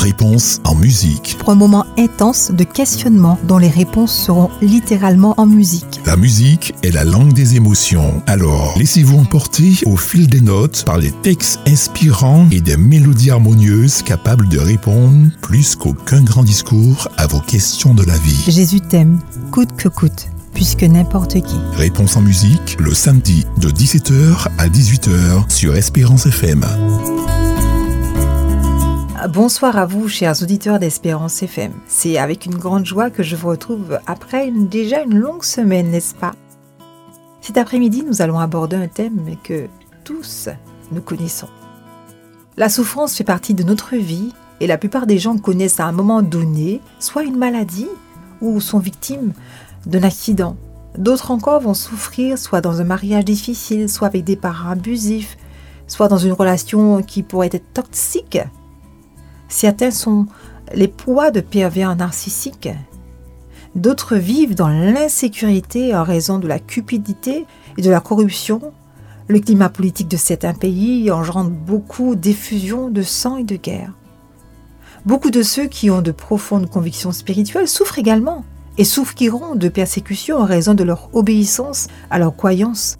Réponse en musique. Pour un moment intense de questionnement dont les réponses seront littéralement en musique. La musique est la langue des émotions. Alors, laissez-vous emporter au fil des notes par les textes inspirants et des mélodies harmonieuses capables de répondre plus qu'aucun grand discours à vos questions de la vie. Jésus t'aime, coûte que coûte puisque n'importe qui. Réponse en musique le samedi de 17h à 18h sur Espérance FM. Bonsoir à vous, chers auditeurs d'Espérance FM. C'est avec une grande joie que je vous retrouve après déjà une longue semaine, n'est-ce pas? Cet après-midi, nous allons aborder un thème que tous nous connaissons. La souffrance fait partie de notre vie et la plupart des gens connaissent à un moment donné soit une maladie ou sont victimes d'un accident. D'autres encore vont souffrir soit dans un mariage difficile, soit avec des parents abusifs, soit dans une relation qui pourrait être toxique Certains sont les poids de pervers narcissiques. D'autres vivent dans l'insécurité en raison de la cupidité et de la corruption. Le climat politique de certains pays engendre beaucoup d'effusions de sang et de guerre. Beaucoup de ceux qui ont de profondes convictions spirituelles souffrent également et souffriront de persécutions en raison de leur obéissance à leurs croyances.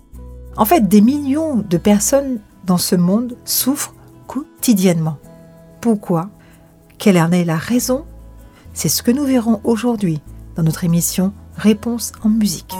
En fait, des millions de personnes dans ce monde souffrent quotidiennement. Pourquoi? Quelle en est la raison? C'est ce que nous verrons aujourd'hui dans notre émission Réponse en musique.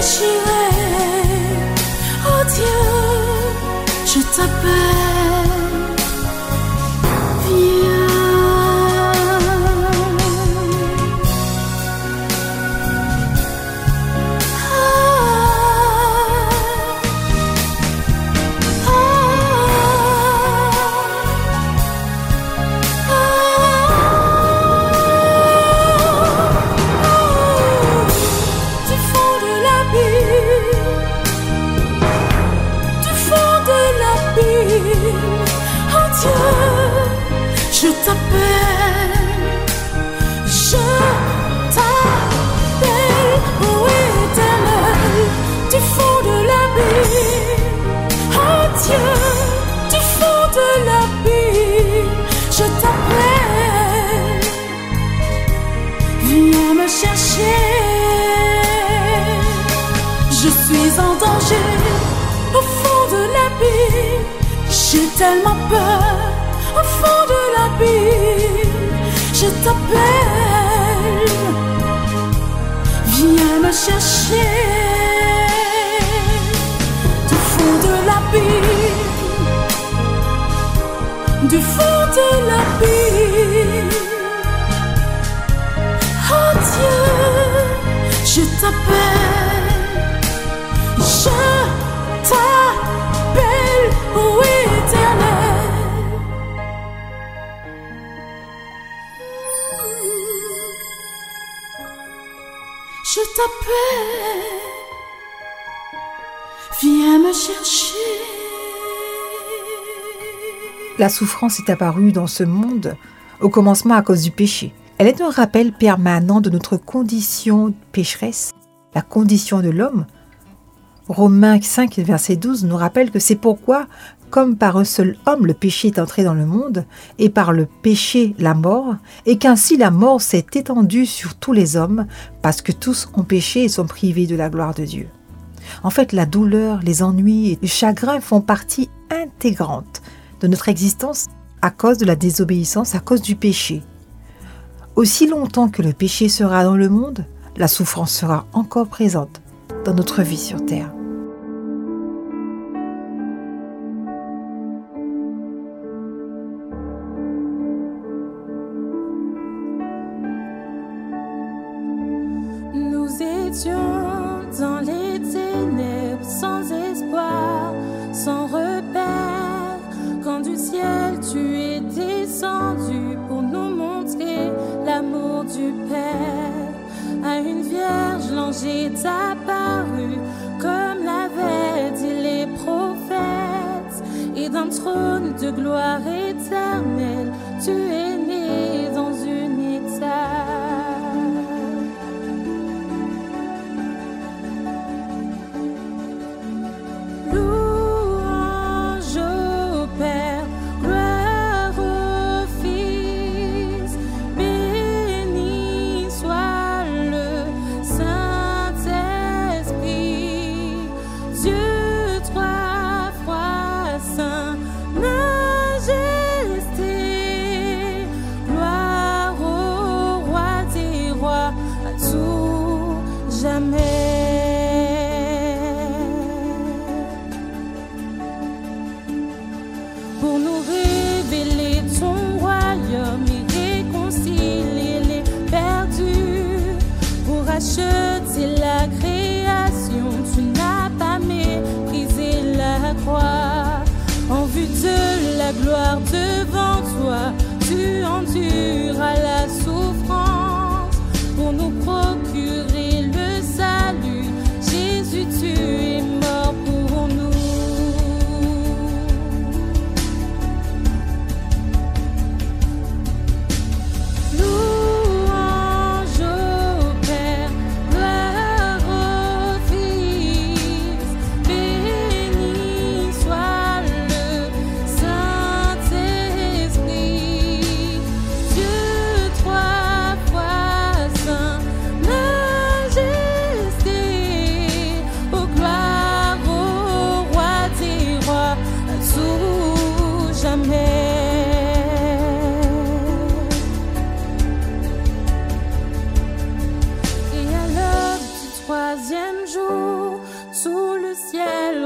C'est déchiré. Oh Dieu, je t'appelle. J'ai tellement peur au fond de l'abîme, je t'appelle, viens me chercher. Du fond de l'abîme, du fond de l'abîme, oh Dieu, je t'appelle, je t'appelle je t'appelle, viens me chercher. La souffrance est apparue dans ce monde au commencement à cause du péché. Elle est un rappel permanent de notre condition pécheresse, la condition de l'homme, Romains 5, verset 12 nous rappelle que c'est pourquoi, comme par un seul homme le péché est entré dans le monde, et par le péché la mort, et qu'ainsi la mort s'est étendue sur tous les hommes, parce que tous ont péché et sont privés de la gloire de Dieu. En fait, la douleur, les ennuis et le chagrin font partie intégrante de notre existence à cause de la désobéissance, à cause du péché. Aussi longtemps que le péché sera dans le monde, la souffrance sera encore présente dans notre vie sur Terre. Est apparu, comme l'avaient dit les prophètes, et d'un trône de gloire éternelle, tu es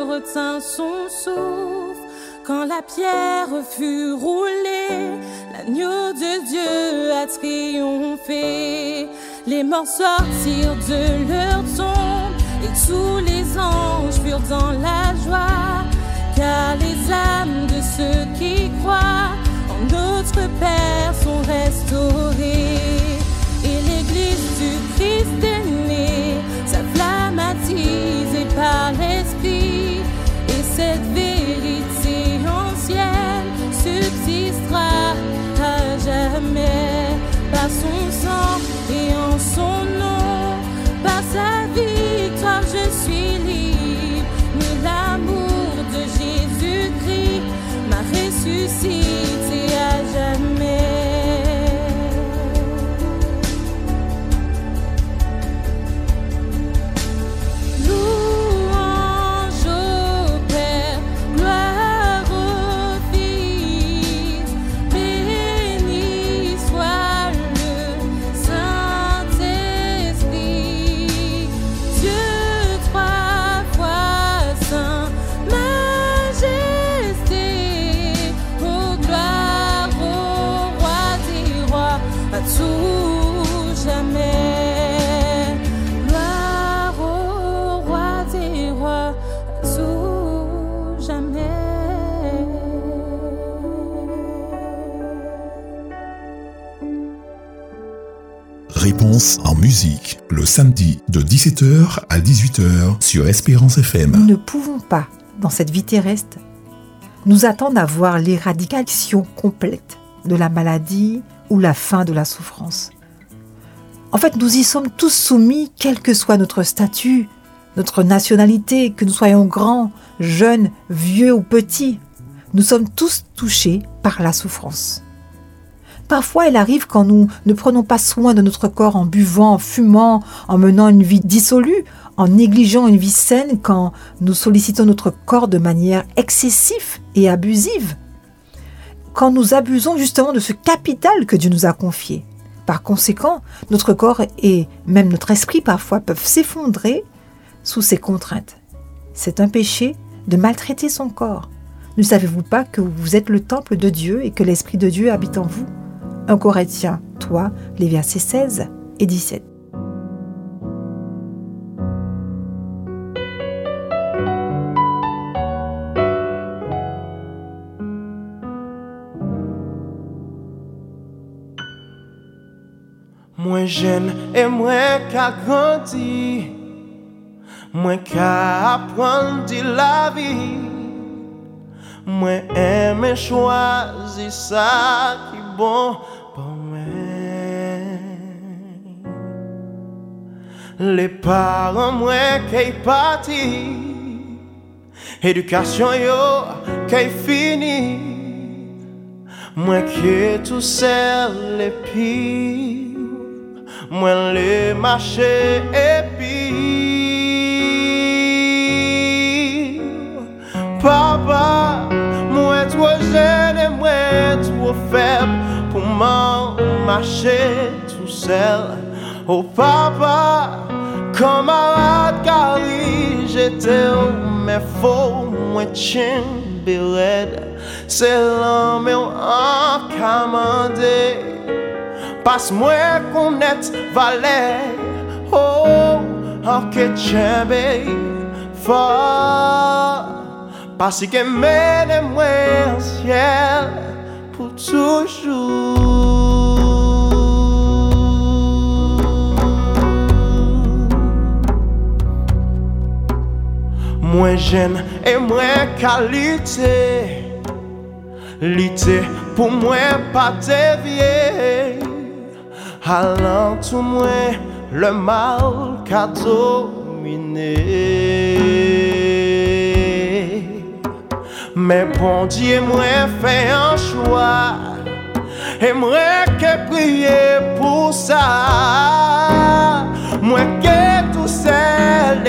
retint son souffle. Quand la pierre fut roulée, l'agneau de Dieu a triomphé. Les morts sortirent de leur tombe et tous les anges furent dans la joie. Car les âmes de ceux qui croient en notre Père sont restaurées. Et l'église du Christ est née, sa flamme attisée par l'Esprit. Et cette vérité ancienne subsistera à jamais. Par son sang et en son nom, par sa victoire, je suis libre. En musique, le samedi de 17h à 18h sur Espérance FM. Nous ne pouvons pas, dans cette vie terrestre, nous attendre à voir l'éradication complète de la maladie ou la fin de la souffrance. En fait, nous y sommes tous soumis, quel que soit notre statut, notre nationalité, que nous soyons grands, jeunes, vieux ou petits. Nous sommes tous touchés par la souffrance. Parfois, elle arrive quand nous ne prenons pas soin de notre corps en buvant, en fumant, en menant une vie dissolue, en négligeant une vie saine, quand nous sollicitons notre corps de manière excessive et abusive, quand nous abusons justement de ce capital que Dieu nous a confié. Par conséquent, notre corps et même notre esprit parfois peuvent s'effondrer sous ces contraintes. C'est un péché de maltraiter son corps. Ne savez-vous pas que vous êtes le temple de Dieu et que l'Esprit de Dieu habite en vous? 1 Corinthiens 3, les versets 16 et 17. Moins jeune et moins qu'à grandir, moins qu'à apprendre la vie, Mwen eme chwazi sa ki bon pou mwen. Le paran mwen ke y pati Edukasyon yo ke y fini. Mwen ke tou sel le pi Mwen le mache epi. Maman mache tou sel O oh, papa Kamarad kari Jete ou men fo Mwen chen bered Se lan men ou an kamande Pas mwen konet valer Oh, oh anke chen be Fa Pasi ke mene mwen siel Pou toujou Moins jeune et moins qualité, lutter pour moi pas dévier. Allant tout moins le mal qu'a dominé. Mais bon Dieu, moi fait un choix. Et moi que prier pour ça. Moi que tout seul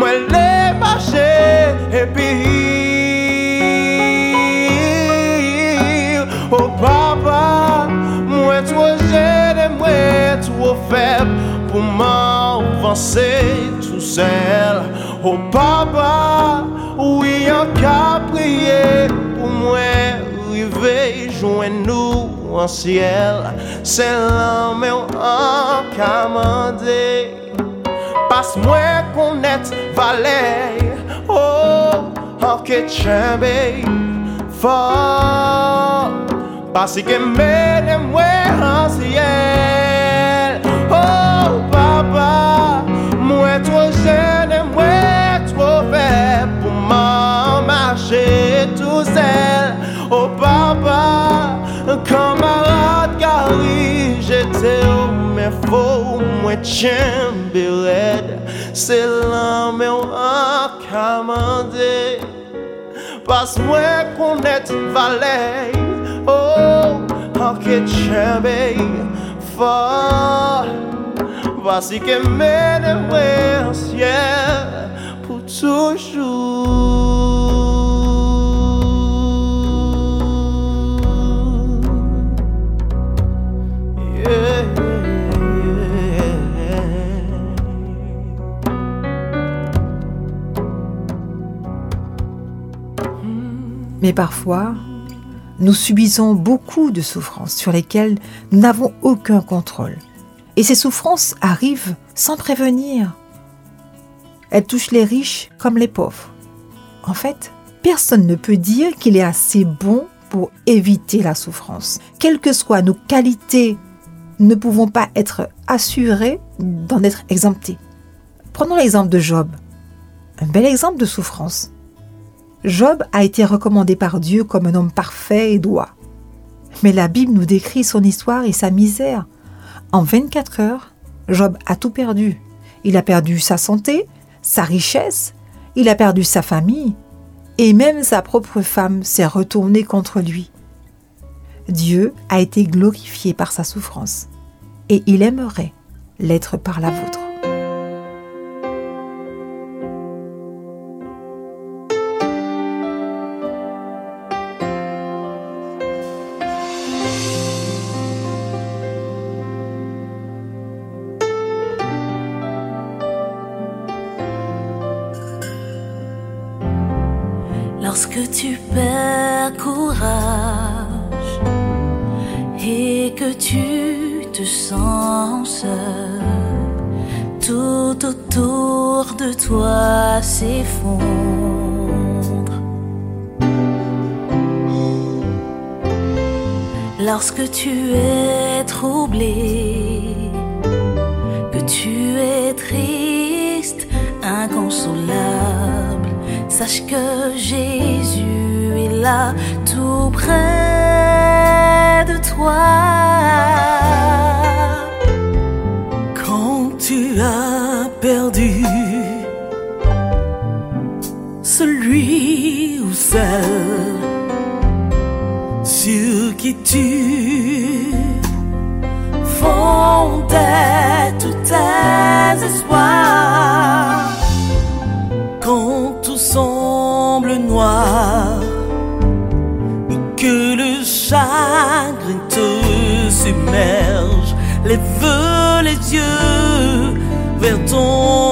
Mwen le mache epi O oh papa Mwen tro jene mwen tro feb Pou mwen avanse tout sel. O oh papa Ou yon ka priye Pou mwen rive Joen nou an siel. Se lan mwen an kamande Passe-moi qu'on est valet, oh, en que chambé, fort. Parce que mène-moi en ciel, oh, papa, moi trop jeune moi trop faible pour m'en marcher tout seul. Oh papa, pri jete yo men fo mwen chen bered Se lan men yo akamande Pas mwen konet valey Oh, anke chen bey Fa, basi ke mene mwen ansye Pou toujou Mais parfois, nous subissons beaucoup de souffrances sur lesquelles nous n'avons aucun contrôle. Et ces souffrances arrivent sans prévenir. Elles touchent les riches comme les pauvres. En fait, personne ne peut dire qu'il est assez bon pour éviter la souffrance. Quelles que soient nos qualités ne pouvons pas être assurés d'en être exemptés. Prenons l'exemple de Job. Un bel exemple de souffrance. Job a été recommandé par Dieu comme un homme parfait et droit. Mais la Bible nous décrit son histoire et sa misère. En 24 heures, Job a tout perdu. Il a perdu sa santé, sa richesse, il a perdu sa famille, et même sa propre femme s'est retournée contre lui. Dieu a été glorifié par sa souffrance, et il aimerait l'être par la vôtre. Toi s'effondre. Lorsque tu es troublé, que tu es triste, inconsolable sache que Jésus est là tout près de toi. Quand tu as perdu sur qui tu fondais tous tes espoirs. Quand tout semble noir et que le chagrin te submerge, lève les yeux vers ton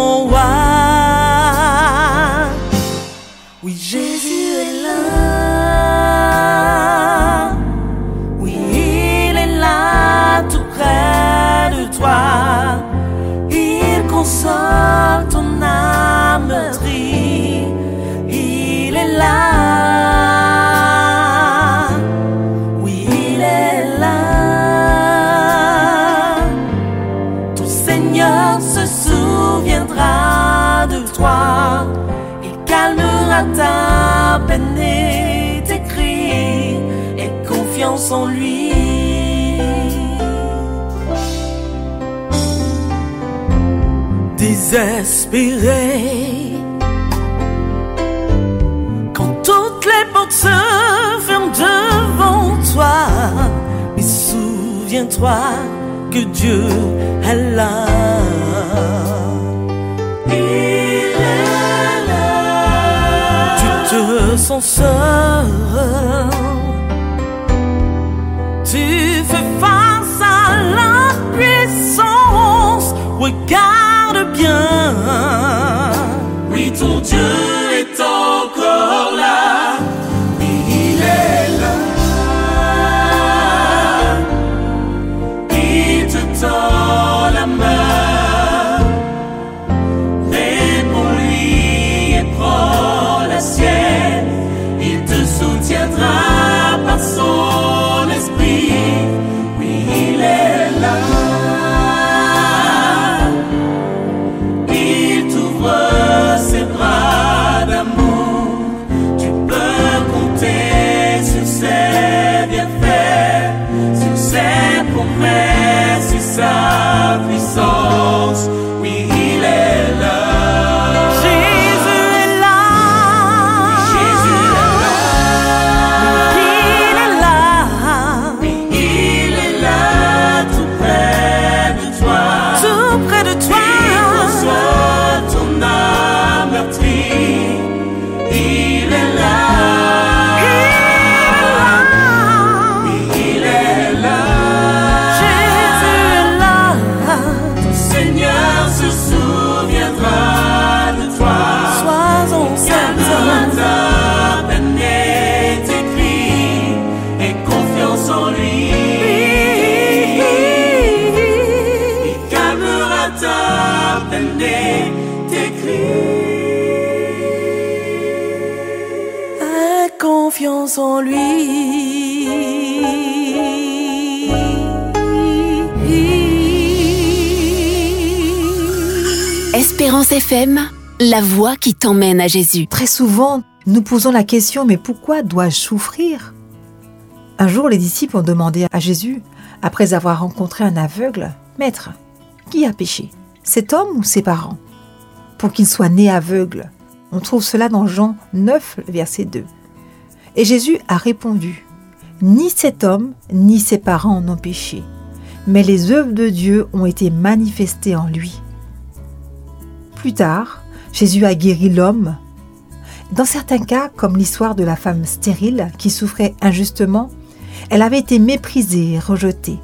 en lui. désespéré. Quand toutes les portes se ferment devant toi, mais souviens-toi que Dieu est là. Il est là. Tu te sens seul. Regarde bien. Oui, ton Dieu est encore là. La voix qui t'emmène à Jésus. Très souvent, nous posons la question, mais pourquoi dois-je souffrir? Un jour, les disciples ont demandé à Jésus, après avoir rencontré un aveugle, Maître, qui a péché? Cet homme ou ses parents Pour qu'il soit né aveugle. On trouve cela dans Jean 9, verset 2. Et Jésus a répondu, Ni cet homme, ni ses parents n'ont péché, mais les œuvres de Dieu ont été manifestées en lui. Plus tard, Jésus a guéri l'homme. Dans certains cas, comme l'histoire de la femme stérile qui souffrait injustement, elle avait été méprisée et rejetée.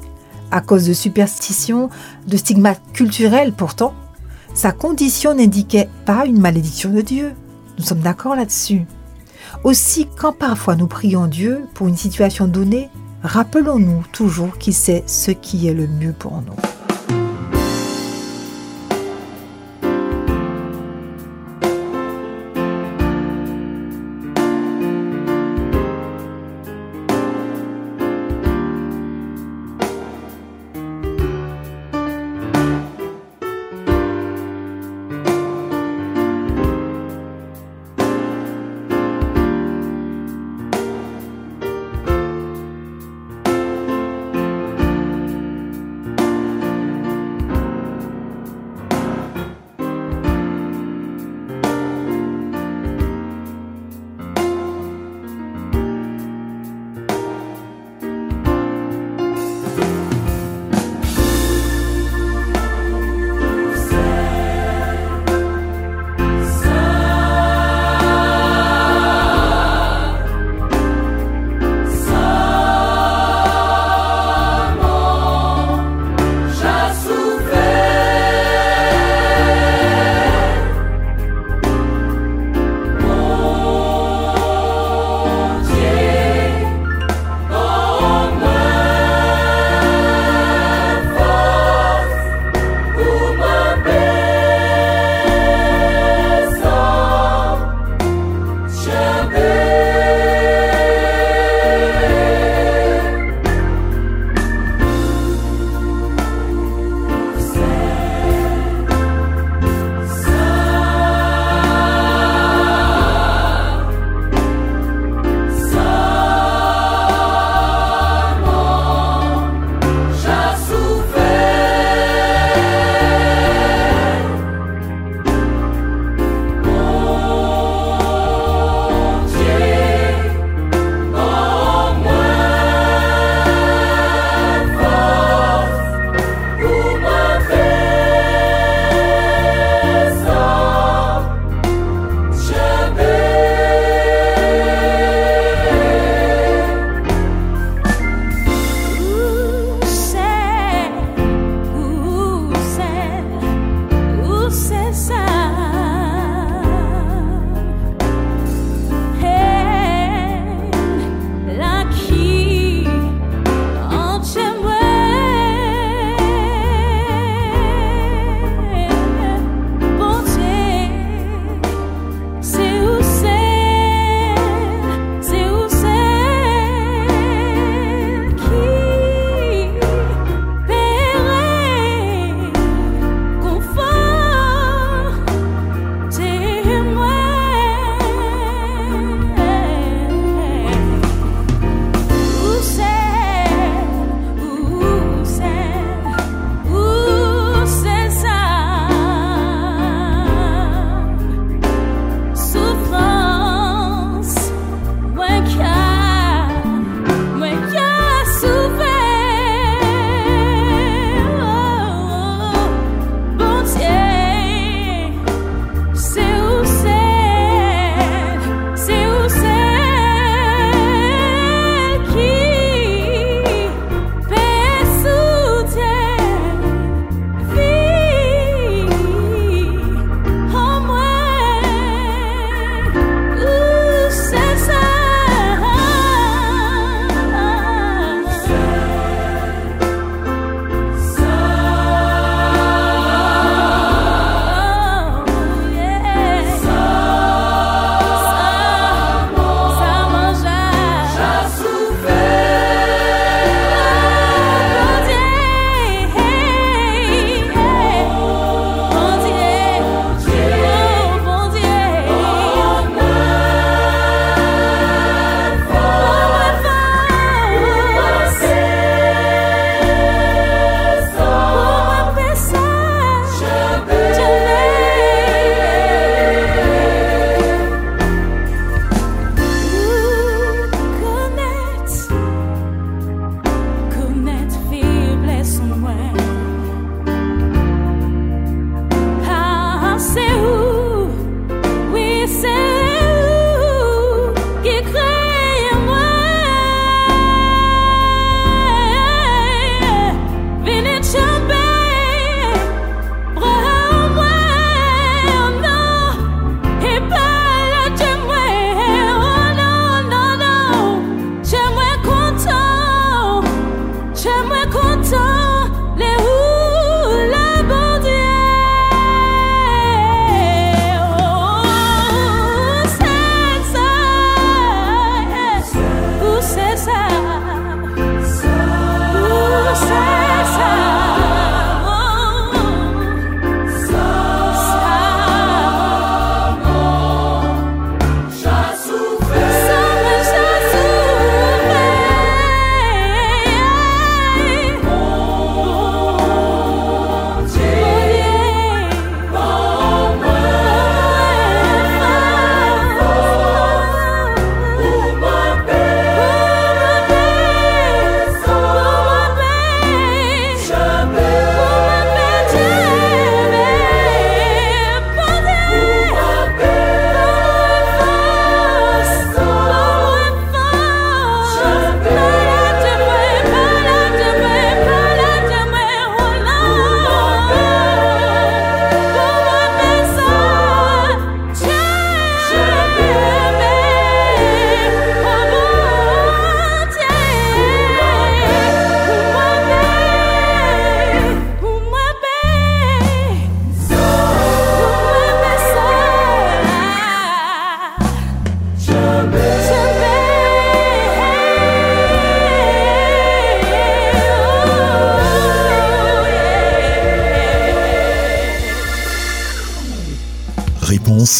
À cause de superstitions, de stigmates culturels pourtant, sa condition n'indiquait pas une malédiction de Dieu. Nous sommes d'accord là-dessus. Aussi, quand parfois nous prions Dieu pour une situation donnée, rappelons-nous toujours qu'il sait ce qui est le mieux pour nous.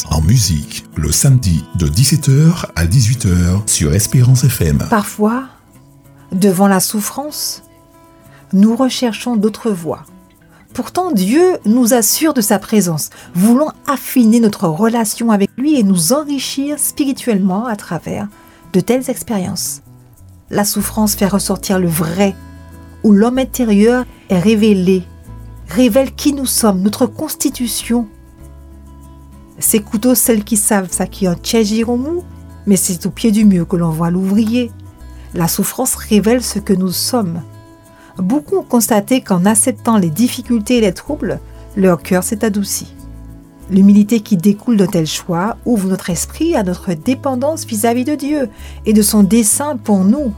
En musique le samedi de 17h à 18h sur Espérance FM. Parfois, devant la souffrance, nous recherchons d'autres voies. Pourtant, Dieu nous assure de sa présence. Voulons affiner notre relation avec lui et nous enrichir spirituellement à travers de telles expériences. La souffrance fait ressortir le vrai, où l'homme intérieur est révélé, révèle qui nous sommes, notre constitution, ces couteaux, celles qui savent ça qui en mais c'est au pied du mur que l'on voit l'ouvrier. La souffrance révèle ce que nous sommes. Beaucoup ont constaté qu'en acceptant les difficultés et les troubles, leur cœur s'est adouci. L'humilité qui découle d'un tel choix ouvre notre esprit à notre dépendance vis-à-vis -vis de Dieu et de son dessein pour nous.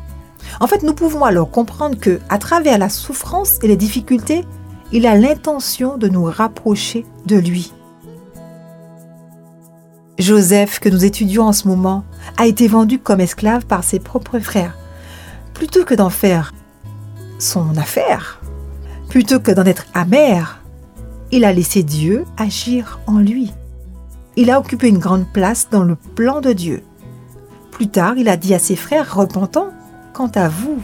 En fait, nous pouvons alors comprendre que, à travers la souffrance et les difficultés, il a l'intention de nous rapprocher de lui. Joseph, que nous étudions en ce moment, a été vendu comme esclave par ses propres frères. Plutôt que d'en faire son affaire, plutôt que d'en être amer, il a laissé Dieu agir en lui. Il a occupé une grande place dans le plan de Dieu. Plus tard, il a dit à ses frères repentants, Quant à vous,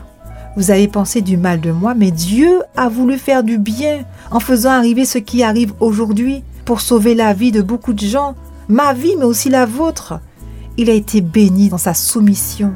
vous avez pensé du mal de moi, mais Dieu a voulu faire du bien en faisant arriver ce qui arrive aujourd'hui pour sauver la vie de beaucoup de gens ma vie, mais aussi la vôtre. Il a été béni dans sa soumission.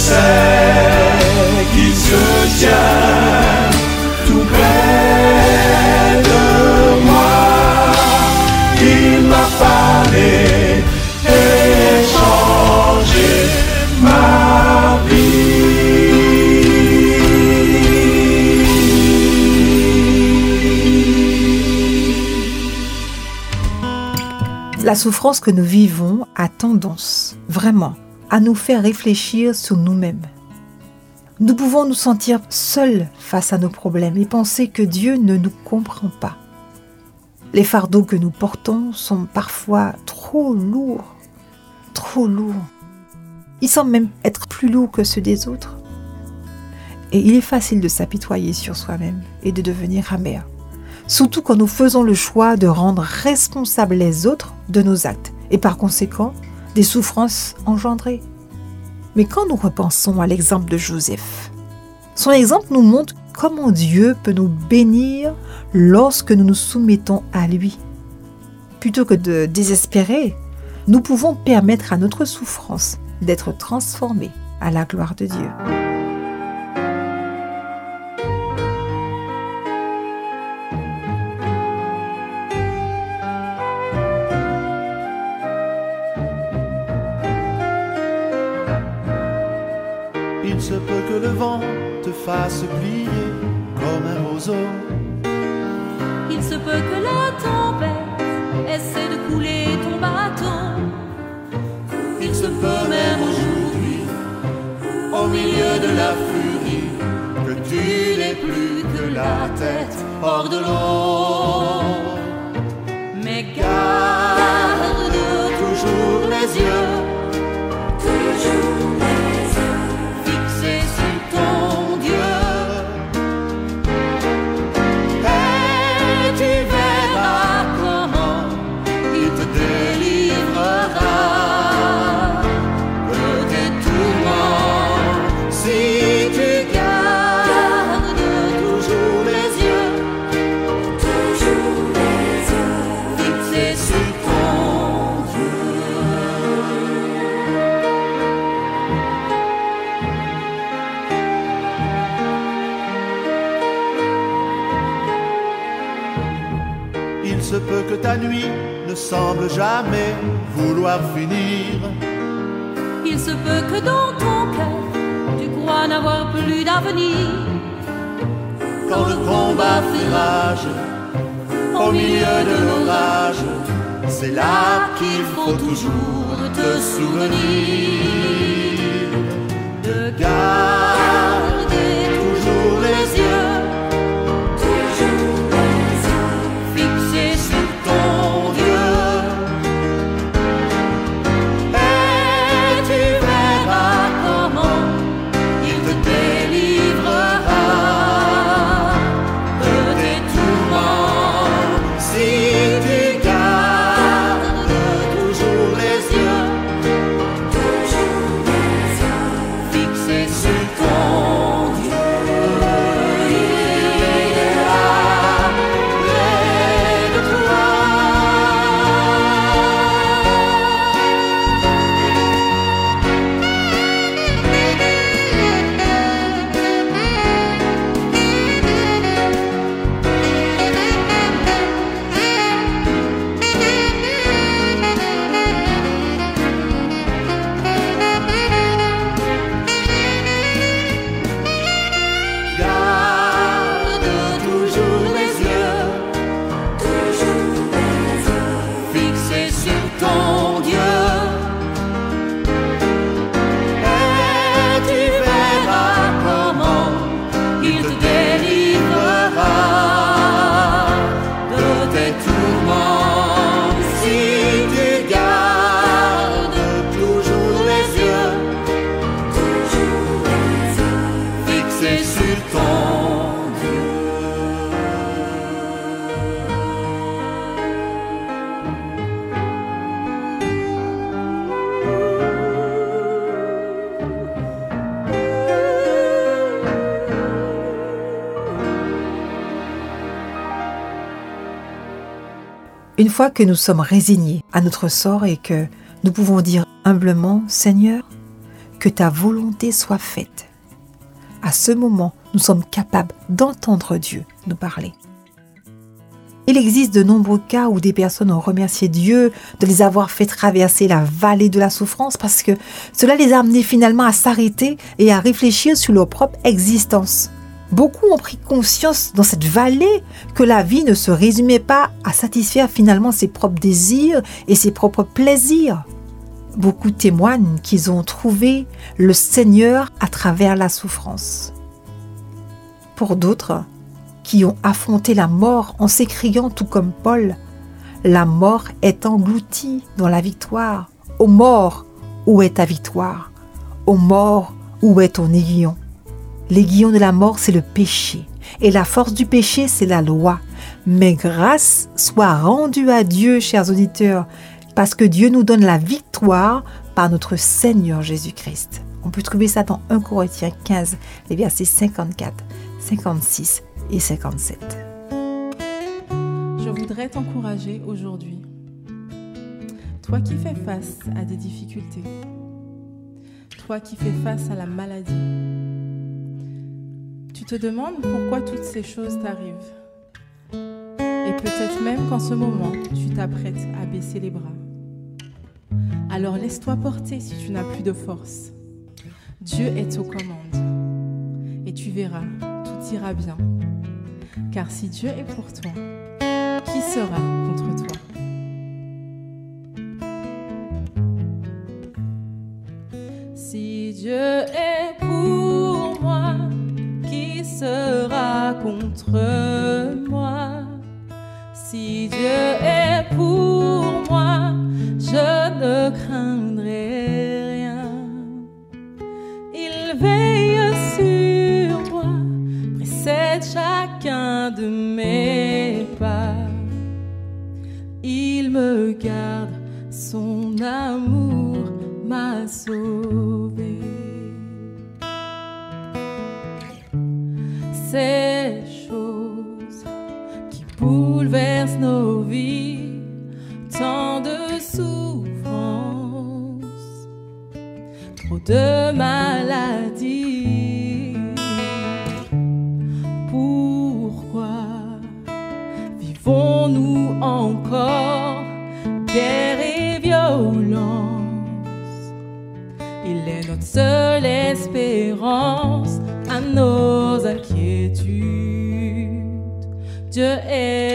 sais qu'il se tient tout près de moi. Il m'a parlé et changé ma vie. La souffrance que nous vivons a tendance, vraiment, nous faire réfléchir sur nous-mêmes. Nous pouvons nous sentir seuls face à nos problèmes et penser que Dieu ne nous comprend pas. Les fardeaux que nous portons sont parfois trop lourds, trop lourds. Ils semblent même être plus lourds que ceux des autres. Et il est facile de s'apitoyer sur soi-même et de devenir amer. Surtout quand nous faisons le choix de rendre responsables les autres de nos actes et par conséquent des souffrances engendrées. Mais quand nous repensons à l'exemple de Joseph, son exemple nous montre comment Dieu peut nous bénir lorsque nous nous soumettons à lui. Plutôt que de désespérer, nous pouvons permettre à notre souffrance d'être transformée à la gloire de Dieu. Le vent te fasse plier comme un roseau. Il se peut que la tempête essaie de couler ton bateau. Il se peut même aujourd'hui, au milieu de la furie, que tu n'aies plus que la tête hors de l'eau. Mais garde Toujours les yeux semble jamais vouloir finir. Il se peut que dans ton cœur tu crois n'avoir plus d'avenir. Quand le combat fait rage, au milieu de l'orage, c'est là qu'il faut toujours te souvenir. de garder Une fois que nous sommes résignés à notre sort et que nous pouvons dire humblement, Seigneur, que ta volonté soit faite, à ce moment, nous sommes capables d'entendre Dieu nous parler. Il existe de nombreux cas où des personnes ont remercié Dieu de les avoir fait traverser la vallée de la souffrance parce que cela les a amenés finalement à s'arrêter et à réfléchir sur leur propre existence. Beaucoup ont pris conscience dans cette vallée que la vie ne se résumait pas à satisfaire finalement ses propres désirs et ses propres plaisirs. Beaucoup témoignent qu'ils ont trouvé le Seigneur à travers la souffrance. Pour d'autres, qui ont affronté la mort en s'écriant tout comme Paul, la mort est engloutie dans la victoire. Ô mort, où est ta victoire? Ô mort, où est ton aiguillon? L'aiguillon de la mort, c'est le péché. Et la force du péché, c'est la loi. Mais grâce soit rendue à Dieu, chers auditeurs, parce que Dieu nous donne la victoire par notre Seigneur Jésus-Christ. On peut trouver ça dans 1 Corinthiens 15, les versets 54, 56 et 57. Je voudrais t'encourager aujourd'hui. Toi qui fais face à des difficultés, toi qui fais face à la maladie, tu te demandes pourquoi toutes ces choses t'arrivent. Et peut-être même qu'en ce moment, tu t'apprêtes à baisser les bras. Alors laisse-toi porter si tu n'as plus de force. Dieu est aux commandes. Et tu verras, tout ira bien. Car si Dieu est pour toi, qui sera contre toi? Si Dieu est contre moi. Si Dieu est Dieu est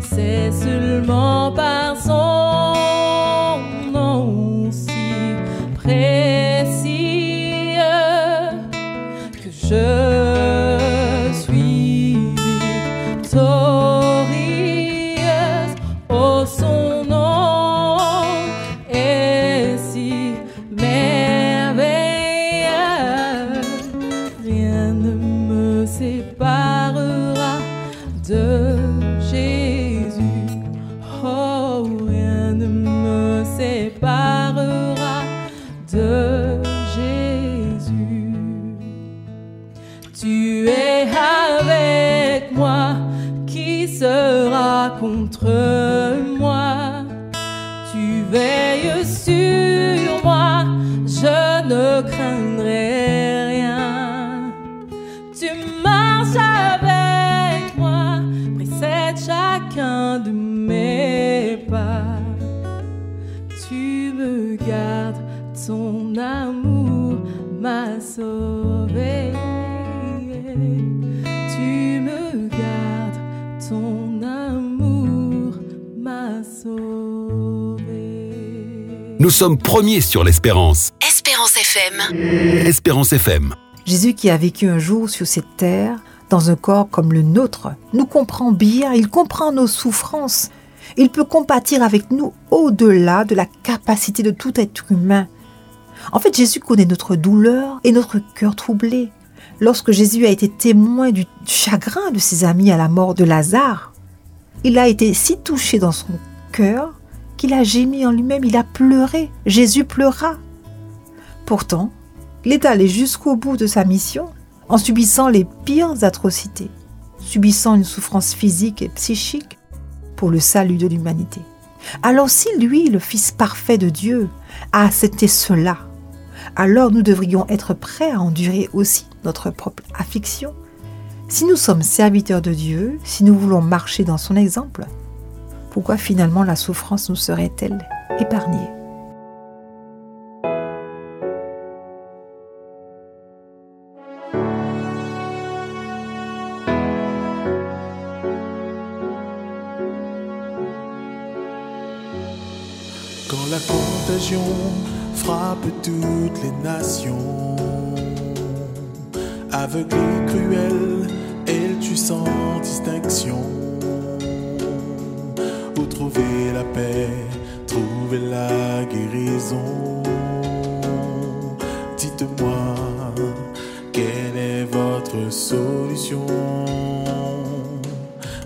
C'est seulement sommes premiers sur l'espérance. Espérance FM. Espérance FM. Jésus qui a vécu un jour sur cette terre, dans un corps comme le nôtre, nous comprend bien, il comprend nos souffrances. Il peut compatir avec nous au-delà de la capacité de tout être humain. En fait, Jésus connaît notre douleur et notre cœur troublé. Lorsque Jésus a été témoin du chagrin de ses amis à la mort de Lazare, il a été si touché dans son cœur qu'il a gémi en lui-même, il a pleuré. Jésus pleura. Pourtant, il est allé jusqu'au bout de sa mission en subissant les pires atrocités, subissant une souffrance physique et psychique pour le salut de l'humanité. Alors si lui, le Fils parfait de Dieu, a accepté cela, alors nous devrions être prêts à endurer aussi notre propre affliction. Si nous sommes serviteurs de Dieu, si nous voulons marcher dans son exemple, pourquoi finalement la souffrance nous serait-elle épargnée Quand la contagion frappe toutes les nations, aveugle et cruel, elle tue sans distinction. La paix, trouver la guérison Dites-moi, quelle est votre solution?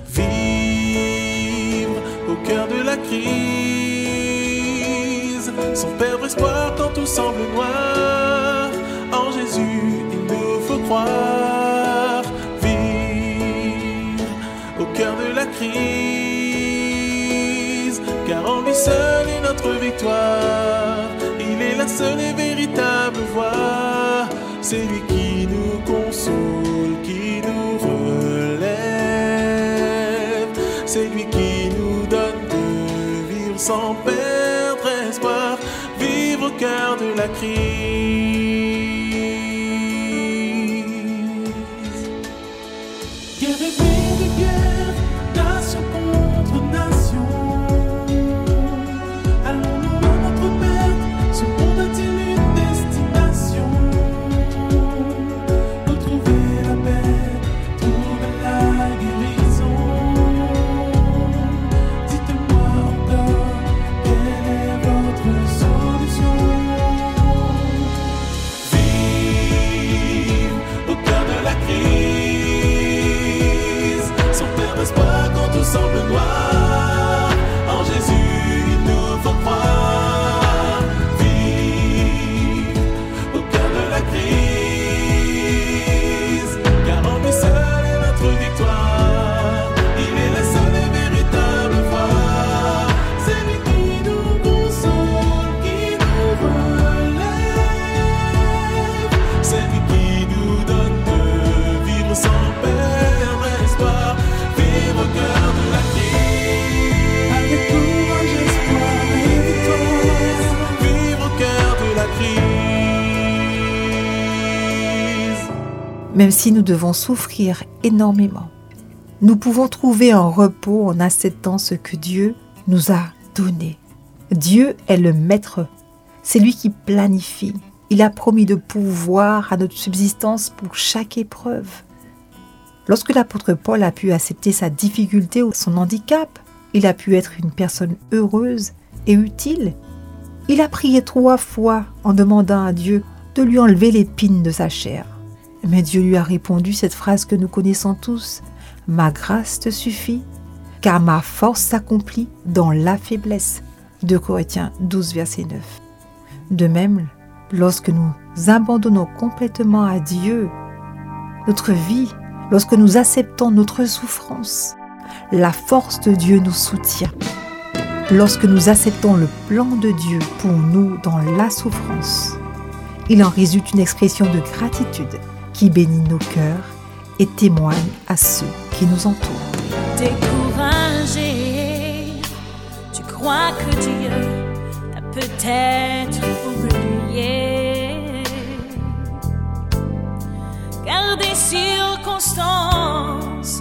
Vivre au cœur de la crise, sans perdre espoir quand tout semble noir. En Jésus, il nous faut croire. Seule et véritable. C'est lui qui nous console, qui nous relève. C'est lui qui nous donne de vivre sans perdre espoir. Vivre au cœur de la crise. Même si nous devons souffrir énormément, nous pouvons trouver un repos en acceptant ce que Dieu nous a donné. Dieu est le maître. C'est lui qui planifie. Il a promis de pouvoir à notre subsistance pour chaque épreuve. Lorsque l'apôtre Paul a pu accepter sa difficulté ou son handicap, il a pu être une personne heureuse et utile. Il a prié trois fois en demandant à Dieu de lui enlever l'épine de sa chair. Mais Dieu lui a répondu cette phrase que nous connaissons tous. Ma grâce te suffit, car ma force s'accomplit dans la faiblesse. 2 Corinthiens 12, verset 9. De même, lorsque nous abandonnons complètement à Dieu notre vie, lorsque nous acceptons notre souffrance, la force de Dieu nous soutient. Lorsque nous acceptons le plan de Dieu pour nous dans la souffrance, il en résulte une expression de gratitude qui bénit nos cœurs et témoigne à ceux qui nous entourent. découragé. Tu crois que Dieu t'a peut-être oublié. Car des circonstances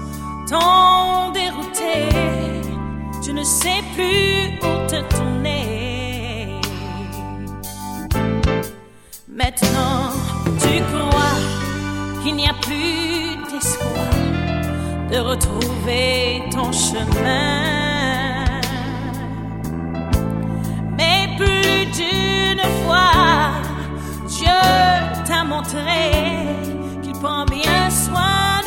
t'ont dérouté. Tu ne sais plus où te tourner. Maintenant, tu crois qu'il n'y a plus d'espoir de retrouver ton chemin. Mais plus d'une fois, Dieu t'a montré qu'il prend bien soin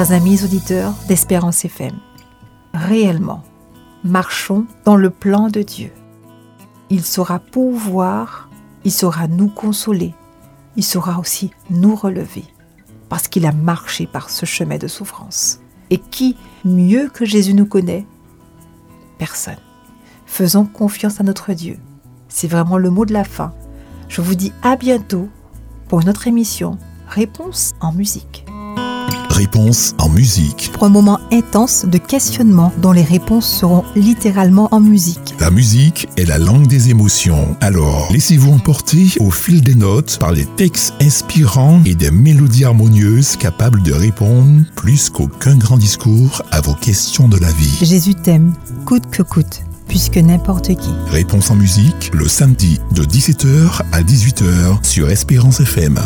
Chers amis auditeurs d'Espérance FM, réellement, marchons dans le plan de Dieu. Il saura pourvoir, il saura nous consoler, il saura aussi nous relever, parce qu'il a marché par ce chemin de souffrance. Et qui, mieux que Jésus nous connaît? Personne. Faisons confiance à notre Dieu. C'est vraiment le mot de la fin. Je vous dis à bientôt pour une émission Réponse en musique. Réponse en musique. Pour un moment intense de questionnement dont les réponses seront littéralement en musique. La musique est la langue des émotions. Alors, laissez-vous emporter au fil des notes par les textes inspirants et des mélodies harmonieuses capables de répondre plus qu'aucun grand discours à vos questions de la vie. Jésus t'aime, coûte que coûte, puisque n'importe qui. Réponse en musique, le samedi de 17h à 18h sur Espérance FM.